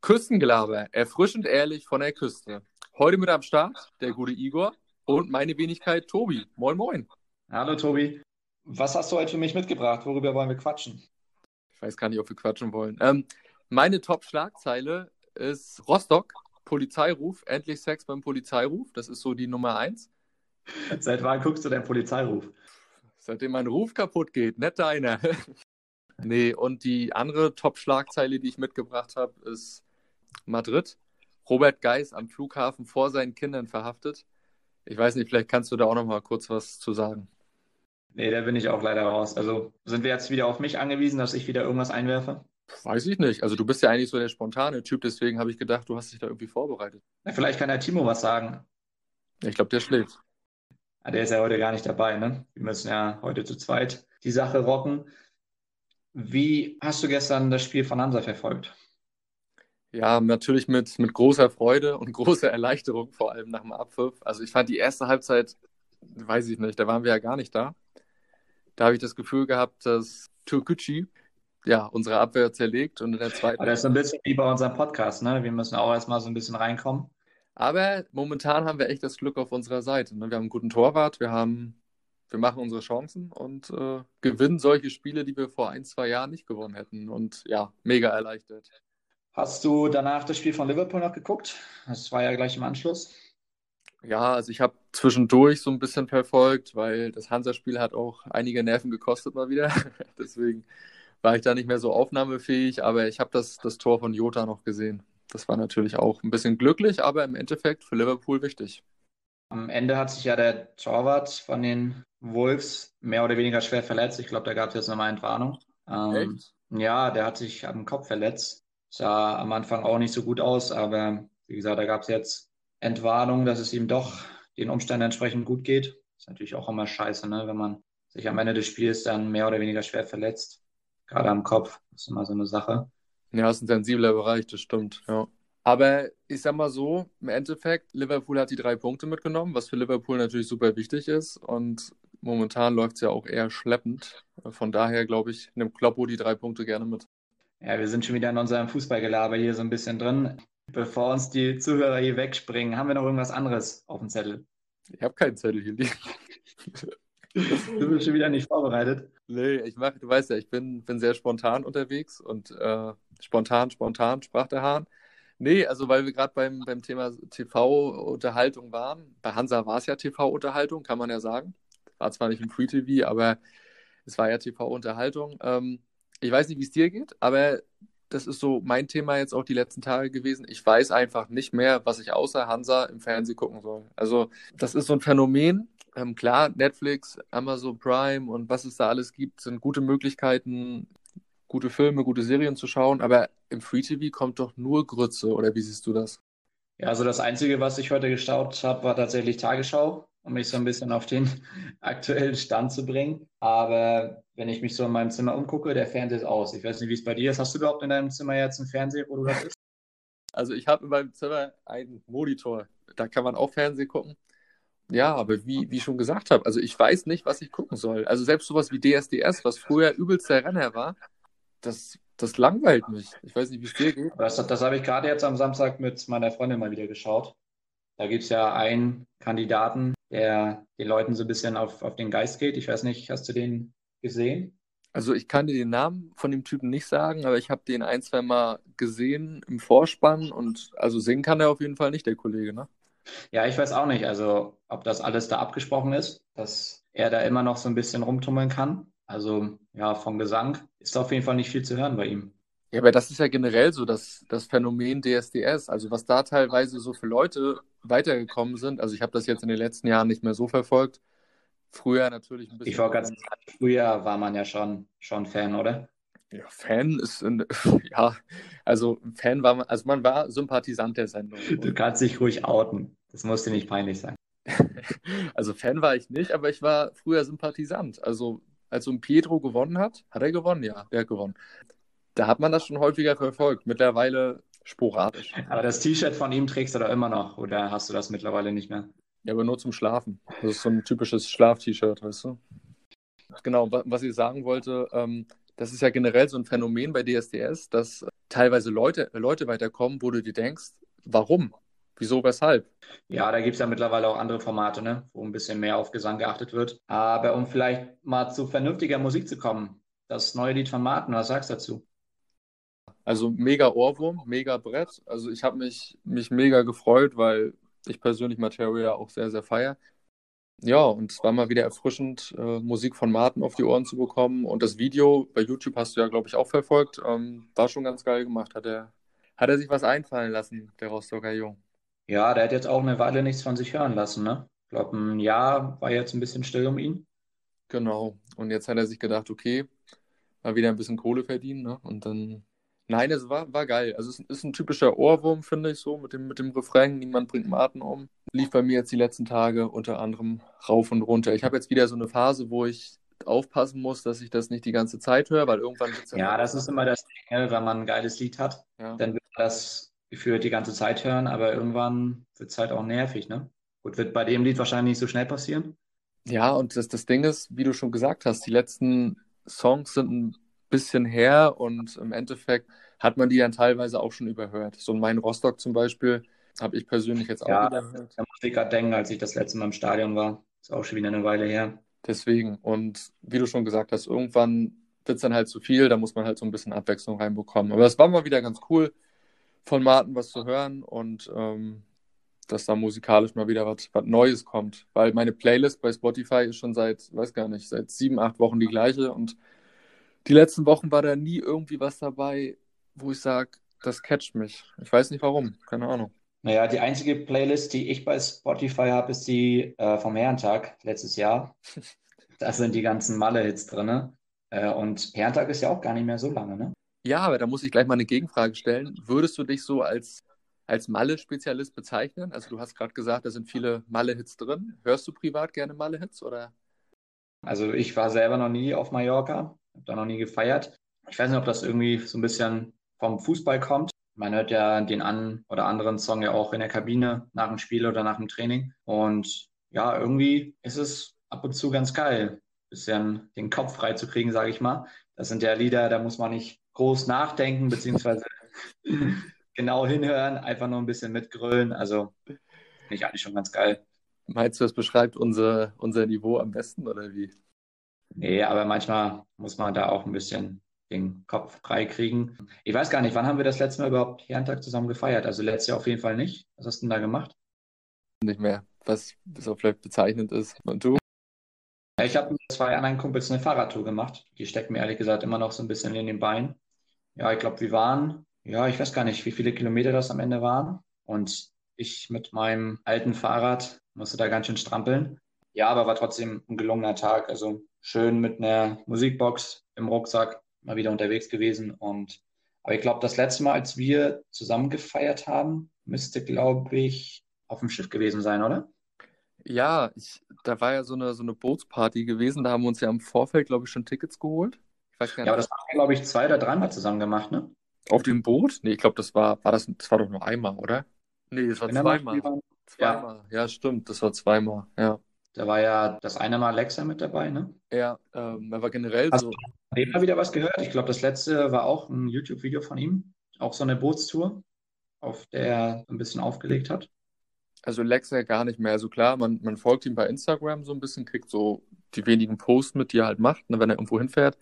Küstengelaber, erfrischend ehrlich von der Küste. Heute mit am Start der gute Igor und meine Wenigkeit Tobi. Moin, moin. Hallo Tobi. Was hast du heute für mich mitgebracht? Worüber wollen wir quatschen? Ich weiß gar nicht, ob wir quatschen wollen. Ähm, meine Top-Schlagzeile ist Rostock, Polizeiruf, endlich Sex beim Polizeiruf. Das ist so die Nummer eins. Seit wann guckst du den Polizeiruf? Seitdem mein Ruf kaputt geht, nicht deiner. nee, und die andere Top-Schlagzeile, die ich mitgebracht habe, ist Madrid. Robert Geis am Flughafen vor seinen Kindern verhaftet. Ich weiß nicht, vielleicht kannst du da auch noch mal kurz was zu sagen. Nee, da bin ich auch leider raus. Also sind wir jetzt wieder auf mich angewiesen, dass ich wieder irgendwas einwerfe? Weiß ich nicht. Also du bist ja eigentlich so der spontane Typ, deswegen habe ich gedacht, du hast dich da irgendwie vorbereitet. Na, vielleicht kann der Timo was sagen. Ich glaube, der schläft. Ja, der ist ja heute gar nicht dabei, ne? Wir müssen ja heute zu zweit die Sache rocken. Wie hast du gestern das Spiel von Hansa verfolgt? Ja, natürlich mit, mit großer Freude und großer Erleichterung, vor allem nach dem Abpfiff. Also ich fand die erste Halbzeit, weiß ich nicht, da waren wir ja gar nicht da. Da habe ich das Gefühl gehabt, dass Türkgücü ja unsere Abwehr zerlegt und in der zweiten. Aber das ist ein bisschen wie bei unserem Podcast, ne? Wir müssen auch erstmal so ein bisschen reinkommen. Aber momentan haben wir echt das Glück auf unserer Seite. Ne? Wir haben einen guten Torwart, wir haben, wir machen unsere Chancen und äh, gewinnen solche Spiele, die wir vor ein, zwei Jahren nicht gewonnen hätten. Und ja, mega erleichtert. Hast du danach das Spiel von Liverpool noch geguckt? Das war ja gleich im Anschluss. Ja, also ich habe zwischendurch so ein bisschen verfolgt, weil das Hansa-Spiel hat auch einige Nerven gekostet mal wieder. Deswegen war ich da nicht mehr so aufnahmefähig, aber ich habe das, das Tor von Jota noch gesehen. Das war natürlich auch ein bisschen glücklich, aber im Endeffekt für Liverpool wichtig. Am Ende hat sich ja der Torwart von den Wolves mehr oder weniger schwer verletzt. Ich glaube, da gab es jetzt nochmal Entwarnung. Ähm, ja, der hat sich am Kopf verletzt. Sah am Anfang auch nicht so gut aus, aber wie gesagt, da gab es jetzt Entwarnung, dass es ihm doch den Umständen entsprechend gut geht. Ist natürlich auch immer scheiße, ne? wenn man sich am Ende des Spiels dann mehr oder weniger schwer verletzt. Gerade am Kopf. Das ist immer so eine Sache. Ja, ist ein sensibler Bereich, das stimmt, ja. Aber ich sag mal so, im Endeffekt, Liverpool hat die drei Punkte mitgenommen, was für Liverpool natürlich super wichtig ist. Und momentan läuft es ja auch eher schleppend. Von daher, glaube ich, nimmt Kloppo die drei Punkte gerne mit. Ja, wir sind schon wieder in unserem Fußballgelaber hier so ein bisschen drin. Bevor uns die Zuhörer hier wegspringen, haben wir noch irgendwas anderes auf dem Zettel? Ich habe keinen Zettel hier liegen. Du bist schon wieder nicht vorbereitet. Nee, ich mache, du weißt ja, ich bin, bin sehr spontan unterwegs und äh, spontan, spontan sprach der Hahn. Nee, also weil wir gerade beim, beim Thema TV-Unterhaltung waren. Bei Hansa war es ja TV-Unterhaltung, kann man ja sagen. War zwar nicht im Free TV, aber es war ja TV-Unterhaltung. Ähm, ich weiß nicht, wie es dir geht, aber das ist so mein Thema jetzt auch die letzten Tage gewesen. Ich weiß einfach nicht mehr, was ich außer Hansa im Fernsehen gucken soll. Also das ist so ein Phänomen. Ähm, klar, Netflix, Amazon Prime und was es da alles gibt, sind gute Möglichkeiten, gute Filme, gute Serien zu schauen, aber im Free TV kommt doch nur Grütze, oder wie siehst du das? Ja, also das Einzige, was ich heute geschaut habe, war tatsächlich Tagesschau, um mich so ein bisschen auf den aktuellen Stand zu bringen. Aber wenn ich mich so in meinem Zimmer umgucke, der Fernseher ist aus. Ich weiß nicht, wie es bei dir ist. Hast du überhaupt in deinem Zimmer jetzt einen Fernseher, wo du das bist? Also ich habe in meinem Zimmer einen Monitor. Da kann man auch Fernsehen gucken. Ja, aber wie, wie ich schon gesagt habe, also ich weiß nicht, was ich gucken soll. Also selbst sowas wie DSDS, was früher übelster Renner war, das, das langweilt mich. Ich weiß nicht, wie es dir geht. Das, das habe ich gerade jetzt am Samstag mit meiner Freundin mal wieder geschaut. Da gibt es ja einen Kandidaten, der den Leuten so ein bisschen auf, auf den Geist geht. Ich weiß nicht, hast du den gesehen? Also ich kann dir den Namen von dem Typen nicht sagen, aber ich habe den ein, zwei Mal gesehen im Vorspann und also singen kann er auf jeden Fall nicht, der Kollege, ne? Ja, ich weiß auch nicht, also ob das alles da abgesprochen ist, dass er da immer noch so ein bisschen rumtummeln kann. Also ja, vom Gesang ist auf jeden Fall nicht viel zu hören bei ihm. Ja, aber das ist ja generell so das, das Phänomen DSDS. Also was da teilweise so für Leute weitergekommen sind. Also ich habe das jetzt in den letzten Jahren nicht mehr so verfolgt. Früher natürlich ein bisschen. Ich war ganz früher war man ja schon, schon Fan, oder? Ja, Fan ist, ein, ja, also Fan war man, also man war Sympathisant der Sendung. Du kannst dich ruhig outen. Das muss dir nicht peinlich sein. also Fan war ich nicht, aber ich war früher Sympathisant. Also als so ein Pietro gewonnen hat, hat er gewonnen, ja, der hat gewonnen. Da hat man das schon häufiger verfolgt, mittlerweile sporadisch. Aber das T-Shirt von ihm trägst du da immer noch oder hast du das mittlerweile nicht mehr? Ja, aber nur zum Schlafen. Das ist so ein typisches Schlaf-T-Shirt, weißt du? Genau, was ich sagen wollte, ähm, das ist ja generell so ein Phänomen bei DSDS, dass teilweise Leute, Leute weiterkommen, wo du dir denkst, warum? Wieso, weshalb? Ja, da gibt es ja mittlerweile auch andere Formate, ne? wo ein bisschen mehr auf Gesang geachtet wird. Aber um vielleicht mal zu vernünftiger Musik zu kommen, das neue Lied von Martin, was sagst du dazu? Also mega Ohrwurm, mega Brett. Also ich habe mich, mich mega gefreut, weil ich persönlich Materia auch sehr, sehr feiere. Ja, und es war mal wieder erfrischend, äh, Musik von Martin auf die Ohren zu bekommen. Und das Video bei YouTube hast du ja, glaube ich, auch verfolgt. Ähm, war schon ganz geil gemacht. Hat er, hat er sich was einfallen lassen, der Rostocker Jung. Ja, der hat jetzt auch eine Weile nichts von sich hören lassen, ne? Ich glaube, ein Jahr war jetzt ein bisschen still um ihn. Genau. Und jetzt hat er sich gedacht, okay, mal wieder ein bisschen Kohle verdienen, ne? Und dann. Nein, es war, war geil. Also es ist ein typischer Ohrwurm, finde ich so, mit dem, mit dem Refrain, niemand bringt Martin um. Lief bei mir jetzt die letzten Tage unter anderem rauf und runter. Ich habe jetzt wieder so eine Phase, wo ich aufpassen muss, dass ich das nicht die ganze Zeit höre, weil irgendwann wird es ja. Ja, das ist immer das Ding, ne? wenn man ein geiles Lied hat, ja. dann wird das gefühlt die ganze Zeit hören, aber irgendwann wird es halt auch nervig, ne? Gut, wird bei dem Lied wahrscheinlich nicht so schnell passieren. Ja, und das, das Ding ist, wie du schon gesagt hast, die letzten Songs sind ein bisschen her und im Endeffekt hat man die dann teilweise auch schon überhört. So ein Mein Rostock zum Beispiel habe ich persönlich jetzt auch ja, überhört. Da musste ich gerade denken, als ich das letzte Mal im Stadion war. Ist auch schon wieder eine Weile her. Deswegen, und wie du schon gesagt hast, irgendwann wird es dann halt zu viel, da muss man halt so ein bisschen Abwechslung reinbekommen. Aber es war mal wieder ganz cool von Martin was zu hören und ähm, dass da musikalisch mal wieder was, Neues kommt. Weil meine Playlist bei Spotify ist schon seit, weiß gar nicht, seit sieben, acht Wochen die gleiche und die letzten Wochen war da nie irgendwie was dabei, wo ich sage, das catcht mich. Ich weiß nicht warum, keine Ahnung. Naja, die einzige Playlist, die ich bei Spotify habe, ist die äh, vom Herrentag letztes Jahr. da sind die ganzen Malle-Hits drin. Äh, und Herrentag ist ja auch gar nicht mehr so lange, ne? Ja, aber da muss ich gleich mal eine Gegenfrage stellen. Würdest du dich so als, als Malle-Spezialist bezeichnen? Also du hast gerade gesagt, da sind viele Malle-Hits drin. Hörst du privat gerne Malle-Hits oder? Also ich war selber noch nie auf Mallorca, habe da noch nie gefeiert. Ich weiß nicht, ob das irgendwie so ein bisschen vom Fußball kommt. Man hört ja den einen oder anderen Song ja auch in der Kabine nach dem Spiel oder nach dem Training. Und ja, irgendwie ist es ab und zu ganz geil, bisschen den Kopf frei zu kriegen, sage ich mal. Das sind ja Lieder, da muss man nicht groß nachdenken, beziehungsweise genau hinhören, einfach nur ein bisschen mitgrölen. Also finde ich eigentlich schon ganz geil. Meinst du, das beschreibt unser, unser Niveau am besten oder wie? Nee, aber manchmal muss man da auch ein bisschen den Kopf frei kriegen. Ich weiß gar nicht, wann haben wir das letzte Mal überhaupt Herrentag zusammen gefeiert? Also letztes Jahr auf jeden Fall nicht. Was hast du denn da gemacht? Nicht mehr, was das auch vielleicht bezeichnend ist. Und du? Ich habe mit zwei anderen Kumpels eine Fahrradtour gemacht. Die steckt mir ehrlich gesagt immer noch so ein bisschen in den Beinen ja, ich glaube, wir waren, ja, ich weiß gar nicht, wie viele Kilometer das am Ende waren. Und ich mit meinem alten Fahrrad musste da ganz schön strampeln. Ja, aber war trotzdem ein gelungener Tag. Also schön mit einer Musikbox im Rucksack mal wieder unterwegs gewesen. Und aber ich glaube, das letzte Mal, als wir zusammen gefeiert haben, müsste, glaube ich, auf dem Schiff gewesen sein, oder? Ja, ich, da war ja so eine, so eine Bootsparty gewesen. Da haben wir uns ja im Vorfeld, glaube ich, schon Tickets geholt. Ich weiß gar nicht. Ja, aber das haben wir, glaube ich, zwei oder dreimal zusammen gemacht, ne? Auf dem Boot? Nee, ich glaube, das war, war das, das war doch nur einmal, oder? Nee, das war zweimal. Zweimal. Ja. ja, stimmt, das war zweimal, ja. Da war ja das eine Mal Alexa mit dabei, ne? Ja, ähm, er war generell Hast so. Hast du mal wieder was gehört? Ich glaube, das letzte war auch ein YouTube-Video von ihm. Auch so eine Bootstour, auf der er ein bisschen aufgelegt hat. Also Alexa gar nicht mehr. Also klar, man, man folgt ihm bei Instagram so ein bisschen, kriegt so die wenigen Posts mit, die er halt macht, ne, wenn er irgendwo hinfährt.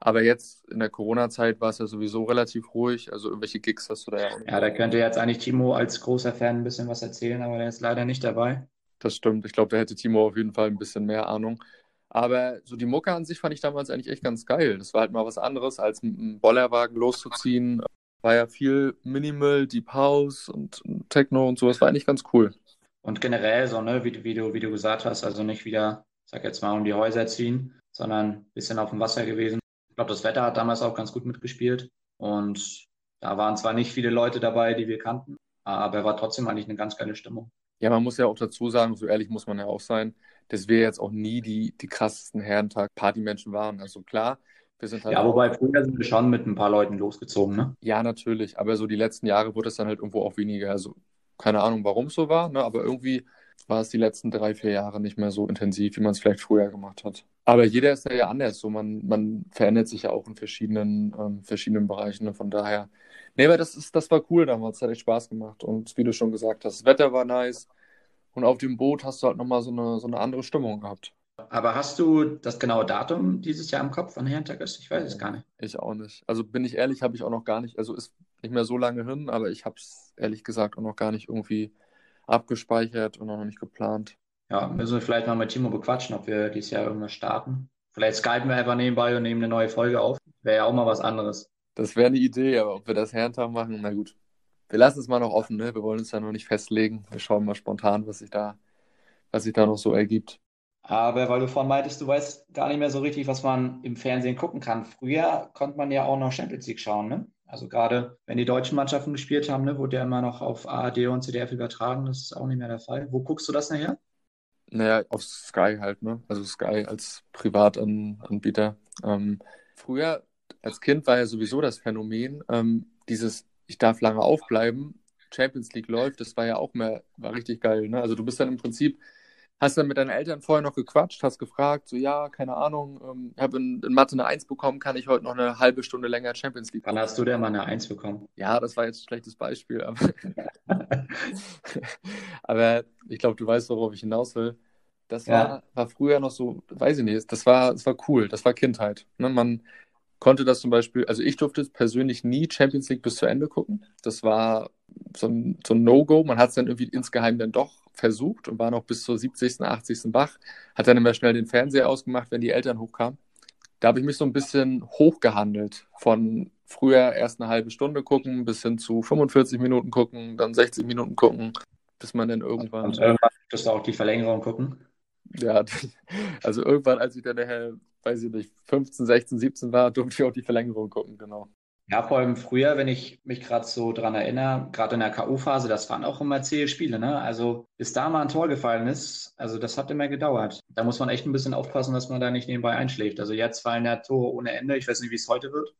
Aber jetzt in der Corona-Zeit war es ja sowieso relativ ruhig. Also irgendwelche Gigs hast du da ja. Ja, da könnte jetzt eigentlich Timo als großer Fan ein bisschen was erzählen, aber der ist leider nicht dabei. Das stimmt. Ich glaube, da hätte Timo auf jeden Fall ein bisschen mehr Ahnung. Aber so die Mucke an sich fand ich damals eigentlich echt ganz geil. Das war halt mal was anderes, als mit einem Bollerwagen loszuziehen. War ja viel Minimal, Deep House und Techno und so. Das war eigentlich ganz cool. Und generell so, ne, wie, wie, du, wie du gesagt hast, also nicht wieder, sag jetzt mal, um die Häuser ziehen, sondern ein bisschen auf dem Wasser gewesen. Ich glaube, das Wetter hat damals auch ganz gut mitgespielt. Und da waren zwar nicht viele Leute dabei, die wir kannten, aber war trotzdem eigentlich eine ganz geile Stimmung. Ja, man muss ja auch dazu sagen, so ehrlich muss man ja auch sein, dass wir jetzt auch nie die, die krassesten Herrentag-Partymenschen waren. Also klar, wir sind halt. Ja, wobei früher sind wir schon mit ein paar Leuten losgezogen, ne? Ja, natürlich. Aber so die letzten Jahre wurde es dann halt irgendwo auch weniger. Also keine Ahnung, warum es so war, ne? aber irgendwie war es die letzten drei, vier Jahre nicht mehr so intensiv, wie man es vielleicht früher gemacht hat. Aber jeder ist ja anders. So, man, man verändert sich ja auch in verschiedenen, ähm, verschiedenen Bereichen. Ne? Von daher, nee, aber das, ist, das war cool damals, hat echt Spaß gemacht. Und wie du schon gesagt hast, das Wetter war nice. Und auf dem Boot hast du halt nochmal so eine, so eine andere Stimmung gehabt. Aber hast du das genaue Datum dieses Jahr im Kopf, wann Herrentag ist? Ich weiß es gar nicht. Ich auch nicht. Also bin ich ehrlich, habe ich auch noch gar nicht. Also ist nicht mehr so lange hin, aber ich habe es ehrlich gesagt auch noch gar nicht irgendwie abgespeichert und auch noch nicht geplant. Ja, müssen wir vielleicht mal mit Timo bequatschen, ob wir dieses Jahr irgendwas starten. Vielleicht skypen wir einfach nebenbei und nehmen eine neue Folge auf. Wäre ja auch mal was anderes. Das wäre eine Idee, aber ob wir das Herrentag machen, na gut. Wir lassen es mal noch offen, ne? Wir wollen uns ja noch nicht festlegen. Wir schauen mal spontan, was sich da, was sich da noch so ergibt. Aber weil du vorhin meintest, du weißt gar nicht mehr so richtig, was man im Fernsehen gucken kann. Früher konnte man ja auch noch Champions League schauen, ne? Also gerade wenn die deutschen Mannschaften gespielt haben, ne, wurde ja immer noch auf ARD und CDF übertragen. Das ist auch nicht mehr der Fall. Wo guckst du das nachher? Naja, auf Sky halt, ne? Also Sky als Privatanbieter. Ähm, früher als Kind war ja sowieso das Phänomen, ähm, dieses, ich darf lange aufbleiben, Champions League läuft, das war ja auch mehr, war richtig geil. Ne? Also du bist dann im Prinzip Hast dann mit deinen Eltern vorher noch gequatscht, hast gefragt, so ja, keine Ahnung, ähm, habe in, in, Mathe eine 1 bekommen, kann ich heute noch eine halbe Stunde länger Champions League Wann hast du denn mal eine 1 bekommen? Ja, das war jetzt ein schlechtes Beispiel, aber, aber ich glaube, du weißt, worauf ich hinaus will. Das war, ja. war früher noch so, weiß ich nicht, das war, das war cool, das war Kindheit. Ne? Man konnte das zum Beispiel, also ich durfte persönlich nie Champions League bis zu Ende gucken. Das war so ein, so ein No-Go. Man hat es dann irgendwie insgeheim dann doch versucht und war noch bis zur 70., 80. Bach, hat dann immer schnell den Fernseher ausgemacht, wenn die Eltern hochkamen. Da habe ich mich so ein bisschen hochgehandelt. Von früher erst eine halbe Stunde gucken, bis hin zu 45 Minuten gucken, dann 60 Minuten gucken, bis man dann irgendwann. Und irgendwann durftest du auch die Verlängerung gucken? Ja, also irgendwann, als ich dann nachher, weiß ich nicht, 15, 16, 17 war, durfte ich auch die Verlängerung gucken, genau. Ja, vor allem früher, wenn ich mich gerade so dran erinnere, gerade in der K.O.-Phase, das waren auch immer zähe Spiele, ne? Also bis da mal ein Tor gefallen ist, also das hat immer gedauert. Da muss man echt ein bisschen aufpassen, dass man da nicht nebenbei einschläft. Also jetzt fallen ja Tore ohne Ende. Ich weiß nicht, wie es heute wird.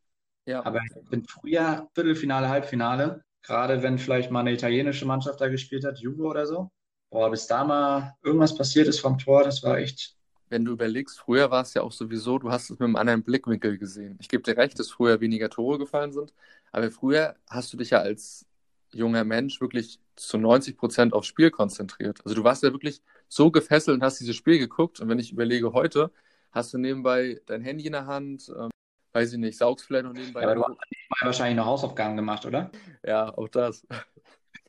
Ja. Aber wenn früher Viertelfinale, Halbfinale, gerade wenn vielleicht mal eine italienische Mannschaft da gespielt hat, Juve oder so, boah, bis da mal irgendwas passiert ist vom Tor, das war echt wenn du überlegst, früher war es ja auch sowieso, du hast es mit einem anderen Blickwinkel gesehen. Ich gebe dir recht, dass früher weniger Tore gefallen sind, aber früher hast du dich ja als junger Mensch wirklich zu 90 Prozent aufs Spiel konzentriert. Also du warst ja wirklich so gefesselt und hast dieses Spiel geguckt. Und wenn ich überlege, heute hast du nebenbei dein Handy in der Hand, ähm, weiß ich nicht, saugst vielleicht noch nebenbei. Ja, aber du hast wahrscheinlich noch Hausaufgaben gemacht, oder? Ja, auch das.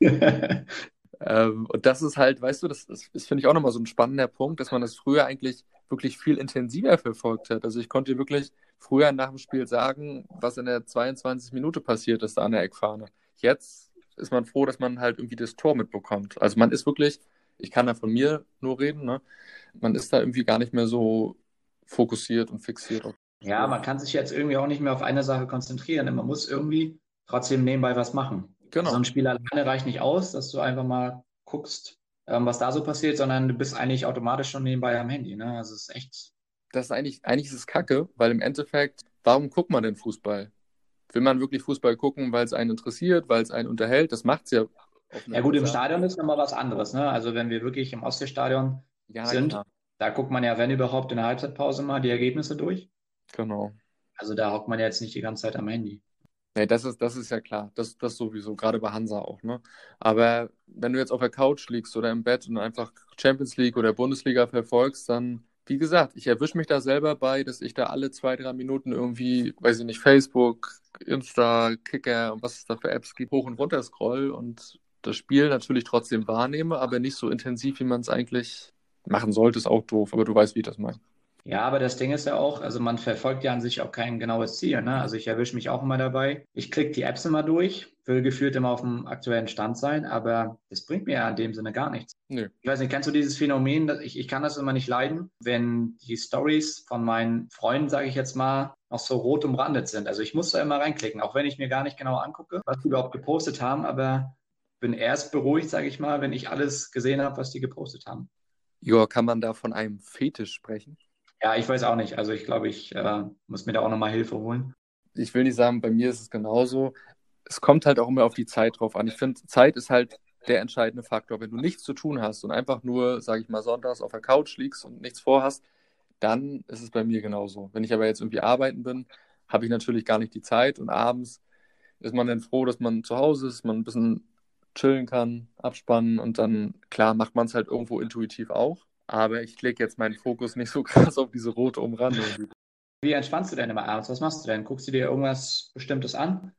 ähm, und das ist halt, weißt du, das, das ist, finde ich, auch nochmal so ein spannender Punkt, dass man das früher eigentlich wirklich viel intensiver verfolgt hat. Also ich konnte wirklich früher nach dem Spiel sagen, was in der 22 Minute passiert ist da an der Eckfahne. Jetzt ist man froh, dass man halt irgendwie das Tor mitbekommt. Also man ist wirklich, ich kann da von mir nur reden, ne? man ist da irgendwie gar nicht mehr so fokussiert und fixiert. Ja, man kann sich jetzt irgendwie auch nicht mehr auf eine Sache konzentrieren. Man muss irgendwie trotzdem nebenbei was machen. Genau. So ein Spiel alleine reicht nicht aus, dass du einfach mal guckst, ähm, was da so passiert, sondern du bist eigentlich automatisch schon nebenbei am Handy. Ne? Also es ist echt. Das ist eigentlich, eigentlich ist es Kacke, weil im Endeffekt, warum guckt man denn Fußball? Will man wirklich Fußball gucken, weil es einen interessiert, weil es einen unterhält? Das macht es ja. Ja gut, im Stadion ist nochmal was anderes. Ne? Also wenn wir wirklich im Ostseestadion ja, sind, klar. da guckt man ja, wenn überhaupt, in der Halbzeitpause mal die Ergebnisse durch. Genau. Also da hockt man ja jetzt nicht die ganze Zeit am Handy. Nee, das ist, das ist ja klar. Das, das sowieso, gerade bei Hansa auch, ne? Aber wenn du jetzt auf der Couch liegst oder im Bett und einfach Champions League oder Bundesliga verfolgst, dann, wie gesagt, ich erwische mich da selber bei, dass ich da alle zwei, drei Minuten irgendwie, weiß ich nicht, Facebook, Insta, Kicker und was es da für Apps gibt, hoch und runter scroll und das Spiel natürlich trotzdem wahrnehme, aber nicht so intensiv, wie man es eigentlich machen sollte, ist auch doof, aber du weißt, wie ich das meine. Ja, aber das Ding ist ja auch, also man verfolgt ja an sich auch kein genaues Ziel. Ne? Also ich erwische mich auch immer dabei. Ich klicke die Apps immer durch, will gefühlt immer auf dem aktuellen Stand sein, aber das bringt mir ja in dem Sinne gar nichts. Nö. Ich weiß nicht, kennst du dieses Phänomen, ich, ich kann das immer nicht leiden, wenn die Stories von meinen Freunden, sage ich jetzt mal, noch so rot umrandet sind. Also ich muss da immer reinklicken, auch wenn ich mir gar nicht genau angucke, was die überhaupt gepostet haben, aber bin erst beruhigt, sage ich mal, wenn ich alles gesehen habe, was die gepostet haben. Ja, kann man da von einem Fetisch sprechen? Ja, ich weiß auch nicht. Also ich glaube, ich äh, muss mir da auch nochmal Hilfe holen. Ich will nicht sagen, bei mir ist es genauso. Es kommt halt auch immer auf die Zeit drauf an. Ich finde, Zeit ist halt der entscheidende Faktor. Wenn du nichts zu tun hast und einfach nur, sage ich mal, sonntags auf der Couch liegst und nichts vorhast, dann ist es bei mir genauso. Wenn ich aber jetzt irgendwie arbeiten bin, habe ich natürlich gar nicht die Zeit und abends ist man dann froh, dass man zu Hause ist, man ein bisschen chillen kann, abspannen und dann, klar, macht man es halt irgendwo intuitiv auch. Aber ich lege jetzt meinen Fokus nicht so krass auf diese rote Umrandung. Wie entspannst du denn immer abends? Was machst du denn? Guckst du dir irgendwas Bestimmtes an?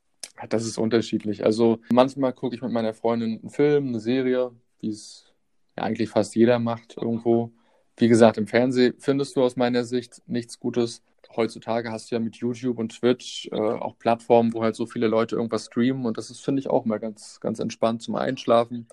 Das ist unterschiedlich. Also manchmal gucke ich mit meiner Freundin einen Film, eine Serie, wie es ja eigentlich fast jeder macht irgendwo. Wie gesagt, im Fernsehen findest du aus meiner Sicht nichts Gutes. Heutzutage hast du ja mit YouTube und Twitch äh, auch Plattformen, wo halt so viele Leute irgendwas streamen und das ist, finde ich, auch mal ganz, ganz entspannt zum Einschlafen.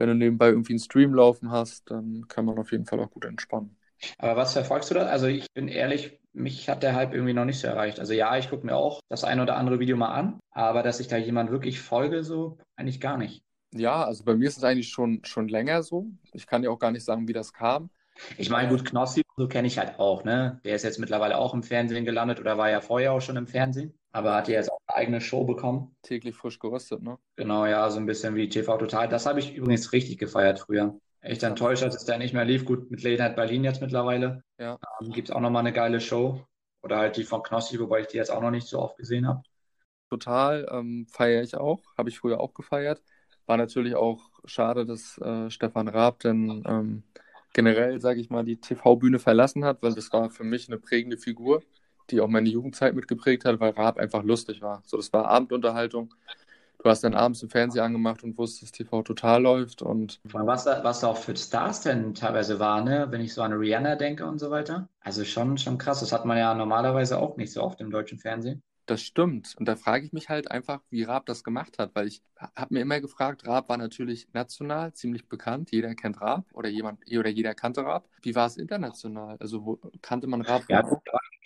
Wenn du nebenbei irgendwie einen Stream laufen hast, dann kann man auf jeden Fall auch gut entspannen. Aber was verfolgst du da? Also ich bin ehrlich, mich hat der Hype irgendwie noch nicht so erreicht. Also ja, ich gucke mir auch das ein oder andere Video mal an, aber dass ich da jemand wirklich folge, so eigentlich gar nicht. Ja, also bei mir ist es eigentlich schon, schon länger so. Ich kann dir auch gar nicht sagen, wie das kam. Ich meine, gut, Knossi, so kenne ich halt auch, ne? Der ist jetzt mittlerweile auch im Fernsehen gelandet oder war ja vorher auch schon im Fernsehen, aber hat ja jetzt auch eine eigene Show bekommen. Täglich frisch geröstet, ne? Genau, ja, so ein bisschen wie TV Total. Das habe ich übrigens richtig gefeiert früher echt enttäuscht, dass es da nicht mehr lief. Gut, mit Late Night Berlin jetzt mittlerweile. Ja. Ähm, Gibt es auch nochmal eine geile Show. Oder halt die von Knossi, wobei ich die jetzt auch noch nicht so oft gesehen habe. Total, ähm, feiere ich auch. Habe ich früher auch gefeiert. War natürlich auch schade, dass äh, Stefan Raab dann ähm, generell, sage ich mal, die TV-Bühne verlassen hat, weil das war für mich eine prägende Figur, die auch meine Jugendzeit mitgeprägt hat, weil Raab einfach lustig war. So, das war Abendunterhaltung du hast dann abends im Fernsehen angemacht und wusstest, TV total läuft und. Was was auch für Stars denn teilweise war, ne? Wenn ich so an Rihanna denke und so weiter. Also schon, schon krass. Das hat man ja normalerweise auch nicht so oft im deutschen Fernsehen. Das stimmt. Und da frage ich mich halt einfach, wie Raab das gemacht hat, weil ich habe mir immer gefragt, Raab war natürlich national ziemlich bekannt. Jeder kennt Raab oder jemand oder jeder kannte Raab. Wie war es international? Also wo, kannte man Raab? Ja,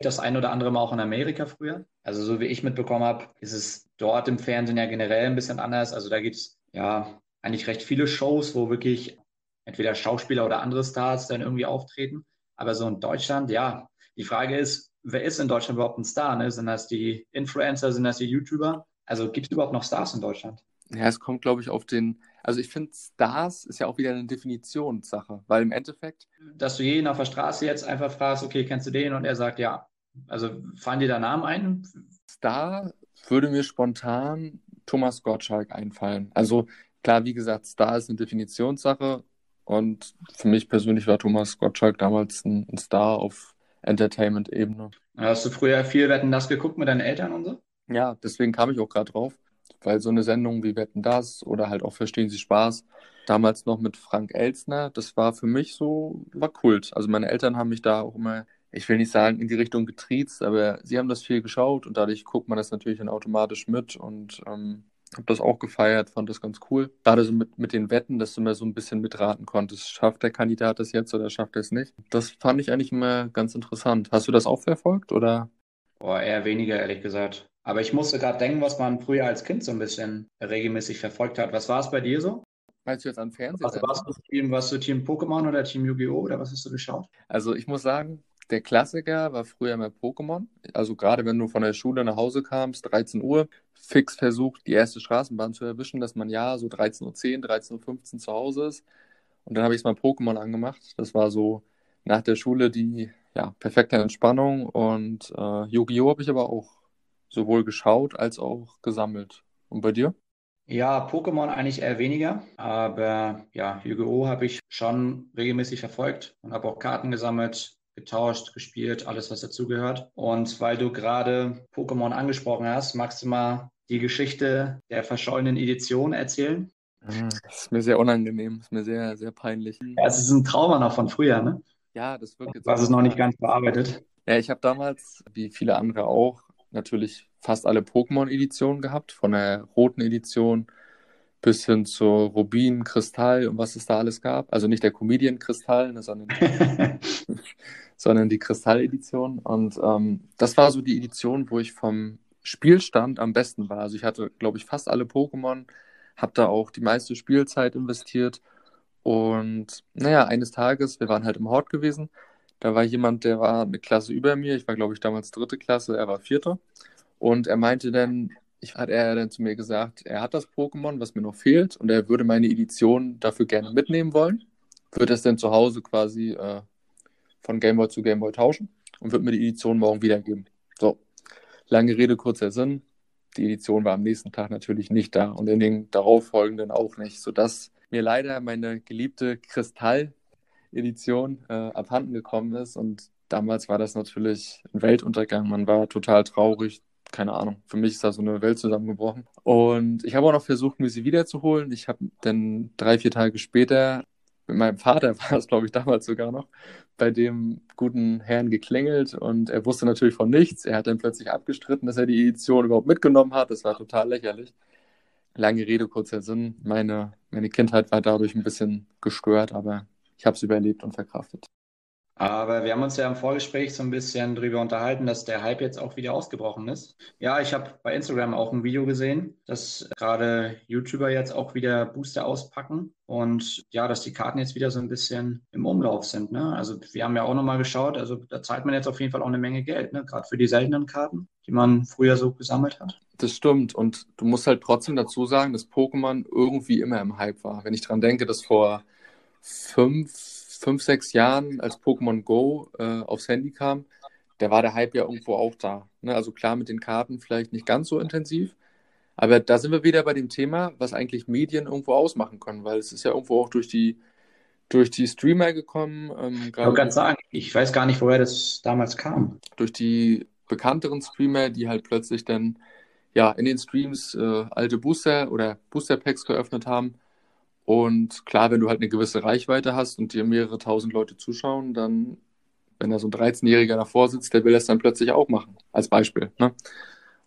das ein oder andere Mal auch in Amerika früher. Also so wie ich mitbekommen habe, ist es dort im Fernsehen ja generell ein bisschen anders. Also da gibt es ja eigentlich recht viele Shows, wo wirklich entweder Schauspieler oder andere Stars dann irgendwie auftreten. Aber so in Deutschland, ja, die Frage ist, wer ist in Deutschland überhaupt ein Star? Ne? Sind das die Influencer, sind das die YouTuber? Also gibt es überhaupt noch Stars in Deutschland? Ja, es kommt, glaube ich, auf den. Also ich finde, Stars ist ja auch wieder eine Definitionssache, weil im Endeffekt. Dass du jeden auf der Straße jetzt einfach fragst, okay, kennst du den? Und er sagt ja. Also fallen dir da Namen ein? Star würde mir spontan Thomas Gottschalk einfallen. Also klar, wie gesagt, Star ist eine Definitionssache und für mich persönlich war Thomas Gottschalk damals ein, ein Star auf Entertainment-Ebene. Hast du früher viel Wetten das geguckt mit deinen Eltern und so? Ja, deswegen kam ich auch gerade drauf, weil so eine Sendung wie Wetten das oder halt auch Verstehen Sie Spaß, damals noch mit Frank Elzner, das war für mich so, war Kult. Also meine Eltern haben mich da auch immer ich will nicht sagen, in die Richtung getriezt, aber sie haben das viel geschaut und dadurch guckt man das natürlich dann automatisch mit und ähm, habe das auch gefeiert, fand das ganz cool. Gerade so mit, mit den Wetten, dass du mir so ein bisschen mitraten konntest. Schafft der Kandidat das jetzt oder schafft er es nicht? Das fand ich eigentlich immer ganz interessant. Hast du das auch verfolgt oder? Boah, eher weniger, ehrlich gesagt. Aber ich musste gerade denken, was man früher als Kind so ein bisschen regelmäßig verfolgt hat. Was war es bei dir so? Meinst du jetzt an Fernsehen? Also warst du Team, warst du Team Pokémon oder Team Yu-Gi-Oh! oder was hast du geschaut? Also ich muss sagen, der Klassiker war früher mal Pokémon. Also gerade wenn du von der Schule nach Hause kamst, 13 Uhr, fix versucht, die erste Straßenbahn zu erwischen, dass man ja so 13.10 Uhr, 13.15 Uhr zu Hause ist. Und dann habe ich mal Pokémon angemacht. Das war so nach der Schule die ja, perfekte Entspannung. Und äh, Yu-Gi-Oh! habe ich aber auch sowohl geschaut als auch gesammelt. Und bei dir? Ja, Pokémon eigentlich eher weniger, aber ja, Yu-Gi-Oh! habe ich schon regelmäßig verfolgt und habe auch Karten gesammelt, getauscht, gespielt, alles, was dazugehört. Und weil du gerade Pokémon angesprochen hast, magst du mal die Geschichte der verschollenen Edition erzählen? Ah, das ist mir sehr unangenehm, das ist mir sehr, sehr peinlich. Ja, es ist ein Trauma noch von früher, ne? Ja, das wird jetzt. Was ist noch nicht ganz bearbeitet? Ja, ich habe damals, wie viele andere auch, natürlich fast alle Pokémon-Editionen gehabt, von der roten Edition bis hin zur Rubin, Kristall und was es da alles gab. Also nicht der Comedian-Kristall, ne, sondern sondern die Kristall-Edition. Und ähm, das war so die Edition, wo ich vom Spielstand am besten war. Also ich hatte, glaube ich, fast alle Pokémon, habe da auch die meiste Spielzeit investiert. Und naja, eines Tages, wir waren halt im Hort gewesen, da war jemand, der war eine Klasse über mir. Ich war, glaube ich, damals dritte Klasse, er war vierte. Und er meinte dann, ich, hat er dann zu mir gesagt, er hat das Pokémon, was mir noch fehlt, und er würde meine Edition dafür gerne mitnehmen wollen. Würde es dann zu Hause quasi äh, von Gameboy zu Gameboy tauschen und würde mir die Edition morgen wiedergeben. So, lange Rede, kurzer Sinn. Die Edition war am nächsten Tag natürlich nicht da und in den darauffolgenden auch nicht, sodass mir leider meine geliebte Kristall-Edition äh, abhanden gekommen ist und damals war das natürlich ein Weltuntergang. Man war total traurig, keine Ahnung, für mich ist da so eine Welt zusammengebrochen. Und ich habe auch noch versucht, mir sie wiederzuholen. Ich habe dann drei, vier Tage später mit meinem Vater war es, glaube ich, damals sogar noch, bei dem guten Herrn geklingelt und er wusste natürlich von nichts. Er hat dann plötzlich abgestritten, dass er die Edition überhaupt mitgenommen hat. Das war total lächerlich. Lange Rede, kurzer Sinn. Meine, meine Kindheit war dadurch ein bisschen gestört, aber ich habe es überlebt und verkraftet. Aber wir haben uns ja im Vorgespräch so ein bisschen drüber unterhalten, dass der Hype jetzt auch wieder ausgebrochen ist. Ja, ich habe bei Instagram auch ein Video gesehen, dass gerade YouTuber jetzt auch wieder Booster auspacken und ja, dass die Karten jetzt wieder so ein bisschen im Umlauf sind. Ne? Also wir haben ja auch nochmal geschaut, also da zahlt man jetzt auf jeden Fall auch eine Menge Geld, ne? gerade für die seltenen Karten, die man früher so gesammelt hat. Das stimmt und du musst halt trotzdem dazu sagen, dass Pokémon irgendwie immer im Hype war. Wenn ich dran denke, dass vor fünf fünf, sechs Jahren, als Pokémon Go äh, aufs Handy kam, da war der Hype ja irgendwo auch da. Ne? Also klar mit den Karten vielleicht nicht ganz so intensiv, aber da sind wir wieder bei dem Thema, was eigentlich Medien irgendwo ausmachen können, weil es ist ja irgendwo auch durch die, durch die Streamer gekommen. Ähm, ich kann sagen, ich weiß gar nicht, woher das damals kam. Durch die bekannteren Streamer, die halt plötzlich dann ja in den Streams äh, alte Booster oder Booster Packs geöffnet haben und klar, wenn du halt eine gewisse Reichweite hast und dir mehrere tausend Leute zuschauen, dann, wenn da so ein 13-Jähriger davor sitzt, der will das dann plötzlich auch machen, als Beispiel. Ne?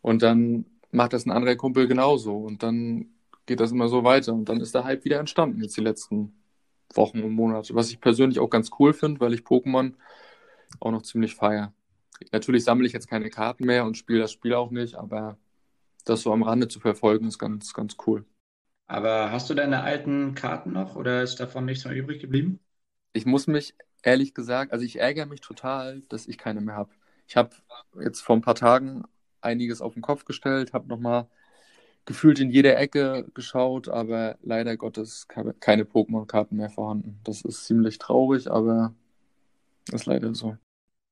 Und dann macht das ein anderer Kumpel genauso. Und dann geht das immer so weiter. Und dann ist der Hype wieder entstanden, jetzt die letzten Wochen und Monate. Was ich persönlich auch ganz cool finde, weil ich Pokémon auch noch ziemlich feiere. Natürlich sammle ich jetzt keine Karten mehr und spiele das Spiel auch nicht, aber das so am Rande zu verfolgen, ist ganz, ganz cool. Aber hast du deine alten Karten noch oder ist davon nichts mehr übrig geblieben? Ich muss mich ehrlich gesagt, also ich ärgere mich total, dass ich keine mehr habe. Ich habe jetzt vor ein paar Tagen einiges auf den Kopf gestellt, habe nochmal gefühlt in jeder Ecke geschaut, aber leider Gottes keine Pokémon-Karten mehr vorhanden. Das ist ziemlich traurig, aber ist leider so.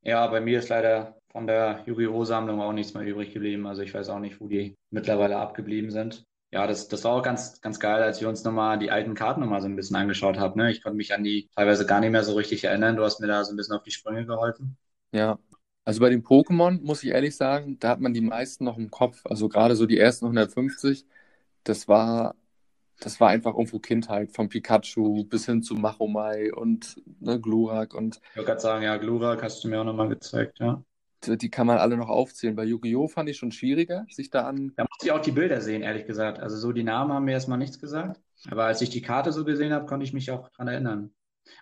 Ja, bei mir ist leider von der Yu-Gi-Oh! Sammlung auch nichts mehr übrig geblieben. Also ich weiß auch nicht, wo die mittlerweile abgeblieben sind ja, das, das war auch ganz, ganz geil, als wir uns nochmal die alten Karten nochmal so ein bisschen angeschaut haben. Ne? Ich konnte mich an die teilweise gar nicht mehr so richtig erinnern. Du hast mir da so ein bisschen auf die Sprünge geholfen. Ja, also bei den Pokémon muss ich ehrlich sagen, da hat man die meisten noch im Kopf. Also gerade so die ersten 150, das war, das war einfach irgendwo Kindheit, vom Pikachu bis hin zu Machomai und ne, Glurak und. Ich wollte gerade sagen, ja, Glurak hast du mir auch nochmal gezeigt, ja die kann man alle noch aufzählen. Bei Yu-Gi-Oh! fand ich schon schwieriger, sich da an. Da musste ich auch die Bilder sehen, ehrlich gesagt. Also so die Namen haben mir erstmal nichts gesagt. Aber als ich die Karte so gesehen habe, konnte ich mich auch daran erinnern.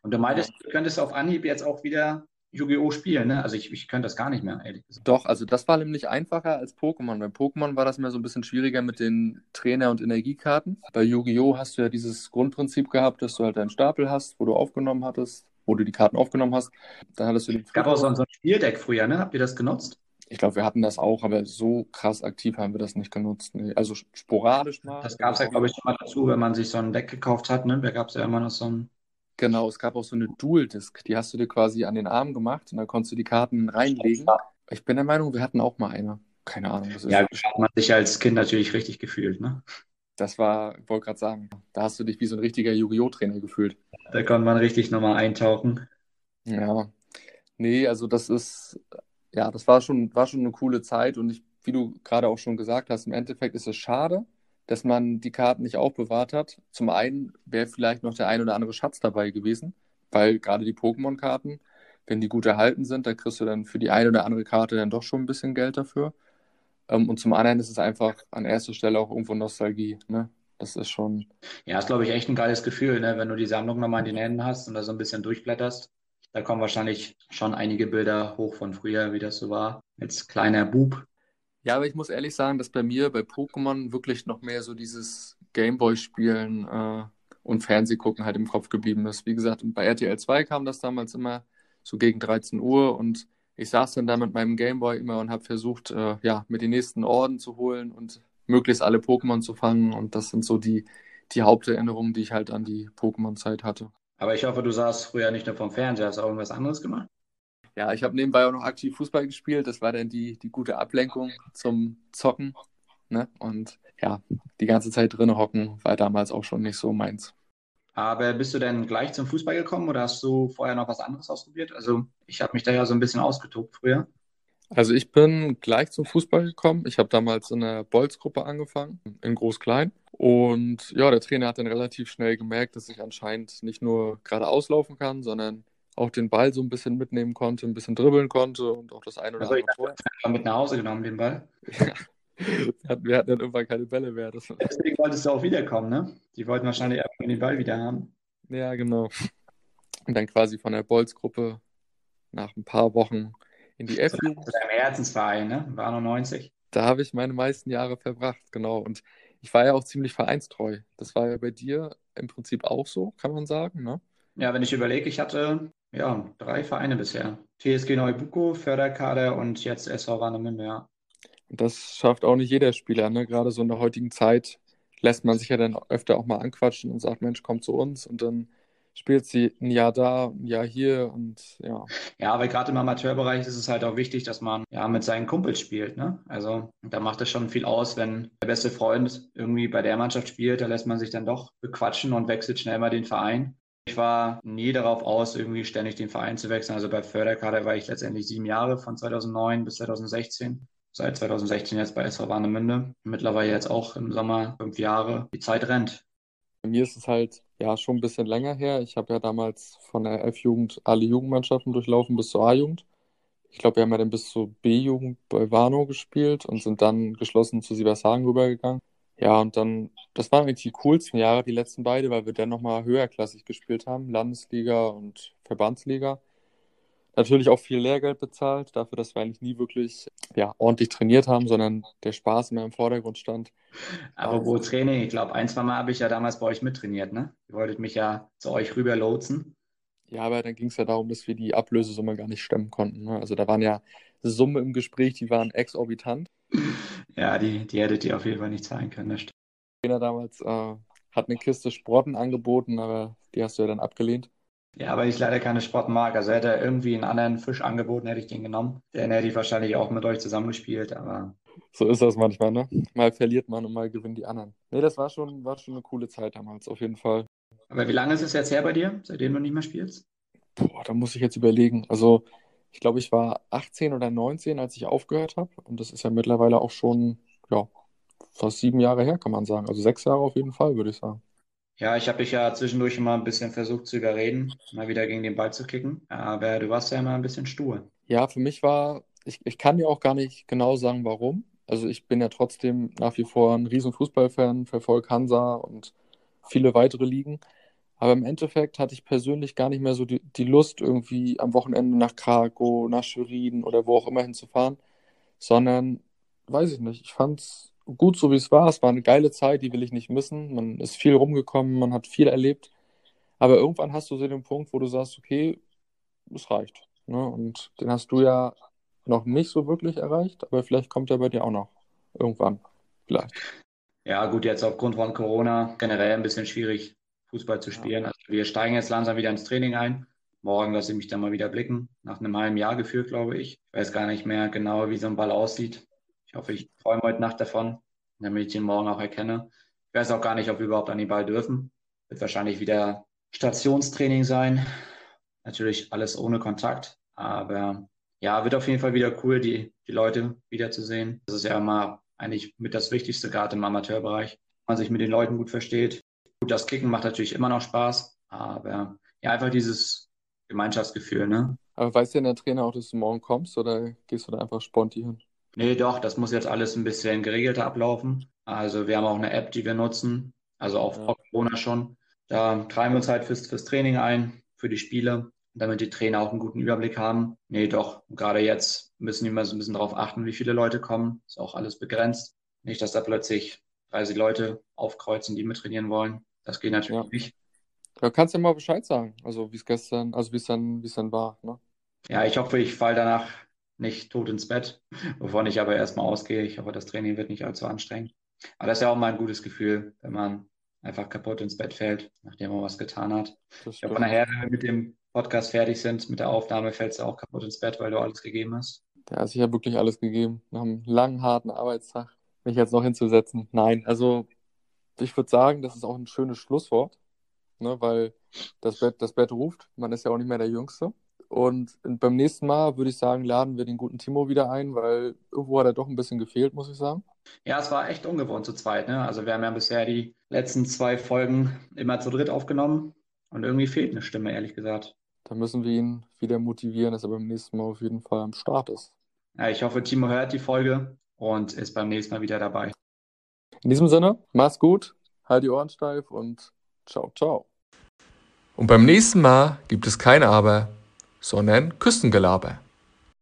Und du meintest, du könntest auf Anhieb jetzt auch wieder Yu-Gi-Oh! spielen, ne? Also ich, ich könnte das gar nicht mehr, ehrlich gesagt. Doch, also das war nämlich einfacher als Pokémon. Bei Pokémon war das mehr so ein bisschen schwieriger mit den Trainer- und Energiekarten. Bei Yu-Gi-Oh! hast du ja dieses Grundprinzip gehabt, dass du halt einen Stapel hast, wo du aufgenommen hattest wo du die Karten aufgenommen hast. Dann hattest du den. Es gab auch so ein Spieldeck früher, ne? Habt ihr das genutzt? Ich glaube, wir hatten das auch, aber so krass aktiv haben wir das nicht genutzt. Nee. Also sporadisch mal. Das gab es ja, glaube ich, immer dazu, wenn man sich so ein Deck gekauft hat, ne? Da gab es ja immer noch so ein. Genau, es gab auch so eine Dual-Disc, die hast du dir quasi an den Arm gemacht und da konntest du die Karten reinlegen. Ich bin der Meinung, wir hatten auch mal eine. Keine Ahnung. Das ja, hat man sich als Kind natürlich richtig gefühlt, ne? Das war, ich wollte gerade sagen, da hast du dich wie so ein richtiger Yu-Gi-Oh! Trainer gefühlt. Da konnte man richtig nochmal eintauchen. Ja. Nee, also das ist, ja, das war schon, war schon eine coole Zeit und ich, wie du gerade auch schon gesagt hast, im Endeffekt ist es schade, dass man die Karten nicht aufbewahrt hat. Zum einen wäre vielleicht noch der ein oder andere Schatz dabei gewesen, weil gerade die Pokémon-Karten, wenn die gut erhalten sind, da kriegst du dann für die eine oder andere Karte dann doch schon ein bisschen Geld dafür. Ähm, und zum anderen ist es einfach an erster Stelle auch irgendwo Nostalgie. Ne? Das ist schon. Ja, ist, glaube ich, echt ein geiles Gefühl, ne? wenn du die Sammlung nochmal in den Händen hast und da so ein bisschen durchblätterst. Da kommen wahrscheinlich schon einige Bilder hoch von früher, wie das so war, als kleiner Bub. Ja, aber ich muss ehrlich sagen, dass bei mir bei Pokémon wirklich noch mehr so dieses Gameboy-Spielen äh, und Fernsehgucken halt im Kopf geblieben ist. Wie gesagt, bei RTL 2 kam das damals immer so gegen 13 Uhr und ich saß dann da mit meinem Gameboy immer und habe versucht, äh, ja, mir die nächsten Orden zu holen und möglichst alle Pokémon zu fangen. Und das sind so die, die Haupterinnerungen, die ich halt an die Pokémon-Zeit hatte. Aber ich hoffe, du saßt früher nicht nur vom Fernseher, hast du auch irgendwas anderes gemacht? Ja, ich habe nebenbei auch noch aktiv Fußball gespielt. Das war dann die, die gute Ablenkung zum Zocken. Ne? Und ja, die ganze Zeit drin hocken war damals auch schon nicht so meins. Aber bist du denn gleich zum Fußball gekommen oder hast du vorher noch was anderes ausprobiert? Also ich habe mich da ja so ein bisschen ausgetobt früher. Also ich bin gleich zum Fußball gekommen. Ich habe damals in einer Bolzgruppe angefangen, in Groß-Klein. Und ja, der Trainer hat dann relativ schnell gemerkt, dass ich anscheinend nicht nur gerade auslaufen kann, sondern auch den Ball so ein bisschen mitnehmen konnte, ein bisschen dribbeln konnte und auch das eine oder also andere Tor. mit nach Hause genommen, den Ball. Ja, wir hatten, wir hatten dann irgendwann keine Bälle mehr. Deswegen wolltest du auch wiederkommen, ne? Die wollten wahrscheinlich irgendwann den Ball wieder haben. Ja, genau. Und dann quasi von der Bolz-Gruppe nach ein paar Wochen in die F-Jugend. Deinem Herzensverein, ne? War 90. Da habe ich meine meisten Jahre verbracht, genau. Und ich war ja auch ziemlich vereinstreu. Das war ja bei dir im Prinzip auch so, kann man sagen, ne? Ja, wenn ich überlege, ich hatte ja drei Vereine bisher. TSG Neubuko, Förderkader und jetzt SV Warnemünde, ja. Das schafft auch nicht jeder Spieler, ne? Gerade so in der heutigen Zeit lässt man sich ja dann öfter auch mal anquatschen und sagt, Mensch, komm zu uns und dann spielt sie ein Jahr da, ein Jahr hier und ja. Ja, aber gerade im Amateurbereich ist es halt auch wichtig, dass man ja mit seinen Kumpels spielt. Ne? Also da macht es schon viel aus, wenn der beste Freund irgendwie bei der Mannschaft spielt, da lässt man sich dann doch bequatschen und wechselt schnell mal den Verein. Ich war nie darauf aus, irgendwie ständig den Verein zu wechseln. Also bei Förderkader war ich letztendlich sieben Jahre von 2009 bis 2016 seit 2016 jetzt bei SV Warnemünde. Mittlerweile jetzt auch im Sommer fünf Jahre. Die Zeit rennt. Bei mir ist es halt ja schon ein bisschen länger her. Ich habe ja damals von der F-Jugend alle Jugendmannschaften durchlaufen bis zur A-Jugend. Ich glaube, wir haben ja dann bis zur B-Jugend bei Warnow gespielt und sind dann geschlossen zu Siebershagen rübergegangen. Ja, und dann, das waren eigentlich die coolsten Jahre, die letzten beide, weil wir dann nochmal höherklassig gespielt haben, Landesliga und Verbandsliga natürlich auch viel Lehrgeld bezahlt, dafür, dass wir eigentlich nie wirklich ja, ordentlich trainiert haben, sondern der Spaß immer im Vordergrund stand. Aber wo Training, ich glaube, ein, zwei Mal habe ich ja damals bei euch mittrainiert, ne? Ihr wolltet mich ja zu euch rüber lotsen. Ja, aber dann ging es ja darum, dass wir die Ablösesumme gar nicht stemmen konnten. Ne? Also da waren ja Summen im Gespräch, die waren exorbitant. Ja, die, die hättet ihr auf jeden Fall nicht zahlen können, das stimmt. Der Trainer damals äh, hat eine Kiste Sprotten angeboten, aber die hast du ja dann abgelehnt. Ja, weil ich leider keine Sporten mag. Also hätte er irgendwie einen anderen Fisch angeboten, hätte ich den genommen. Den hätte ich wahrscheinlich auch mit euch zusammengespielt, aber. So ist das manchmal, ne? Mal verliert man und mal gewinnen die anderen. Nee, das war schon, war schon eine coole Zeit damals, auf jeden Fall. Aber wie lange ist es jetzt her bei dir, seitdem du nicht mehr spielst? Boah, da muss ich jetzt überlegen. Also, ich glaube, ich war 18 oder 19, als ich aufgehört habe. Und das ist ja mittlerweile auch schon, ja, fast sieben Jahre her, kann man sagen. Also sechs Jahre auf jeden Fall, würde ich sagen. Ja, ich habe dich ja zwischendurch immer ein bisschen versucht zu überreden, mal wieder gegen den Ball zu kicken. Aber du warst ja immer ein bisschen stur. Ja, für mich war, ich, ich kann dir auch gar nicht genau sagen, warum. Also ich bin ja trotzdem nach wie vor ein riesen Fußballfan, verfolge Hansa und viele weitere Ligen. Aber im Endeffekt hatte ich persönlich gar nicht mehr so die, die Lust, irgendwie am Wochenende nach Krakow, nach Schwerin oder wo auch immer hinzufahren, sondern, weiß ich nicht, ich fand es gut so, wie es war. Es war eine geile Zeit, die will ich nicht missen. Man ist viel rumgekommen, man hat viel erlebt. Aber irgendwann hast du so den Punkt, wo du sagst, okay, es reicht. Ne? Und den hast du ja noch nicht so wirklich erreicht, aber vielleicht kommt er bei dir auch noch. Irgendwann. Vielleicht. Ja, gut, jetzt aufgrund von Corona generell ein bisschen schwierig, Fußball zu spielen. Also wir steigen jetzt langsam wieder ins Training ein. Morgen lasse ich mich dann mal wieder blicken. Nach einem halben Jahr gefühlt, glaube ich. Ich weiß gar nicht mehr genau, wie so ein Ball aussieht. Ich hoffe, ich träume heute Nacht davon, damit ich ihn morgen auch erkenne. Ich weiß auch gar nicht, ob wir überhaupt an den Ball dürfen. Wird wahrscheinlich wieder Stationstraining sein. Natürlich alles ohne Kontakt. Aber ja, wird auf jeden Fall wieder cool, die, die Leute wiederzusehen. Das ist ja immer eigentlich mit das Wichtigste, gerade im Amateurbereich. Man sich mit den Leuten gut versteht. Gut, das Kicken macht natürlich immer noch Spaß. Aber ja, einfach dieses Gemeinschaftsgefühl, ne? Aber weiß denn der Trainer auch, dass du morgen kommst oder gehst du da einfach spontan? Nee, doch, das muss jetzt alles ein bisschen geregelter ablaufen. Also wir haben auch eine App, die wir nutzen, also auch vor Corona schon. Da treiben wir uns halt fürs, fürs Training ein, für die Spiele, damit die Trainer auch einen guten Überblick haben. Nee, doch, gerade jetzt müssen die mal so ein bisschen darauf achten, wie viele Leute kommen. Ist auch alles begrenzt. Nicht, dass da plötzlich 30 Leute aufkreuzen, die mittrainieren wollen. Das geht natürlich ja. nicht. Da kannst du ja mal Bescheid sagen, also wie es gestern, also wie es dann, wie es dann war. Ne? Ja, ich hoffe, ich falle danach nicht tot ins Bett, wovon ich aber erstmal ausgehe. Ich hoffe, das Training wird nicht allzu anstrengend. Aber das ist ja auch mal ein gutes Gefühl, wenn man einfach kaputt ins Bett fällt, nachdem man was getan hat. Ich glaube, nachher, wenn wir mit dem Podcast fertig sind, mit der Aufnahme, fällst du auch kaputt ins Bett, weil du alles gegeben hast. Ja, also ich habe wirklich alles gegeben. Nach einem langen, harten Arbeitstag mich jetzt noch hinzusetzen. Nein, also ich würde sagen, das ist auch ein schönes Schlusswort, ne, weil das Bett, das Bett ruft. Man ist ja auch nicht mehr der Jüngste. Und beim nächsten Mal würde ich sagen, laden wir den guten Timo wieder ein, weil irgendwo hat er doch ein bisschen gefehlt, muss ich sagen. Ja, es war echt ungewohnt zu zweit. Ne? Also wir haben ja bisher die letzten zwei Folgen immer zu dritt aufgenommen und irgendwie fehlt eine Stimme, ehrlich gesagt. Da müssen wir ihn wieder motivieren, dass er beim nächsten Mal auf jeden Fall am Start ist. Ja, ich hoffe, Timo hört die Folge und ist beim nächsten Mal wieder dabei. In diesem Sinne, mach's gut, halt die Ohren steif und ciao, ciao. Und beim nächsten Mal gibt es kein Aber, sondern Küstengelaber.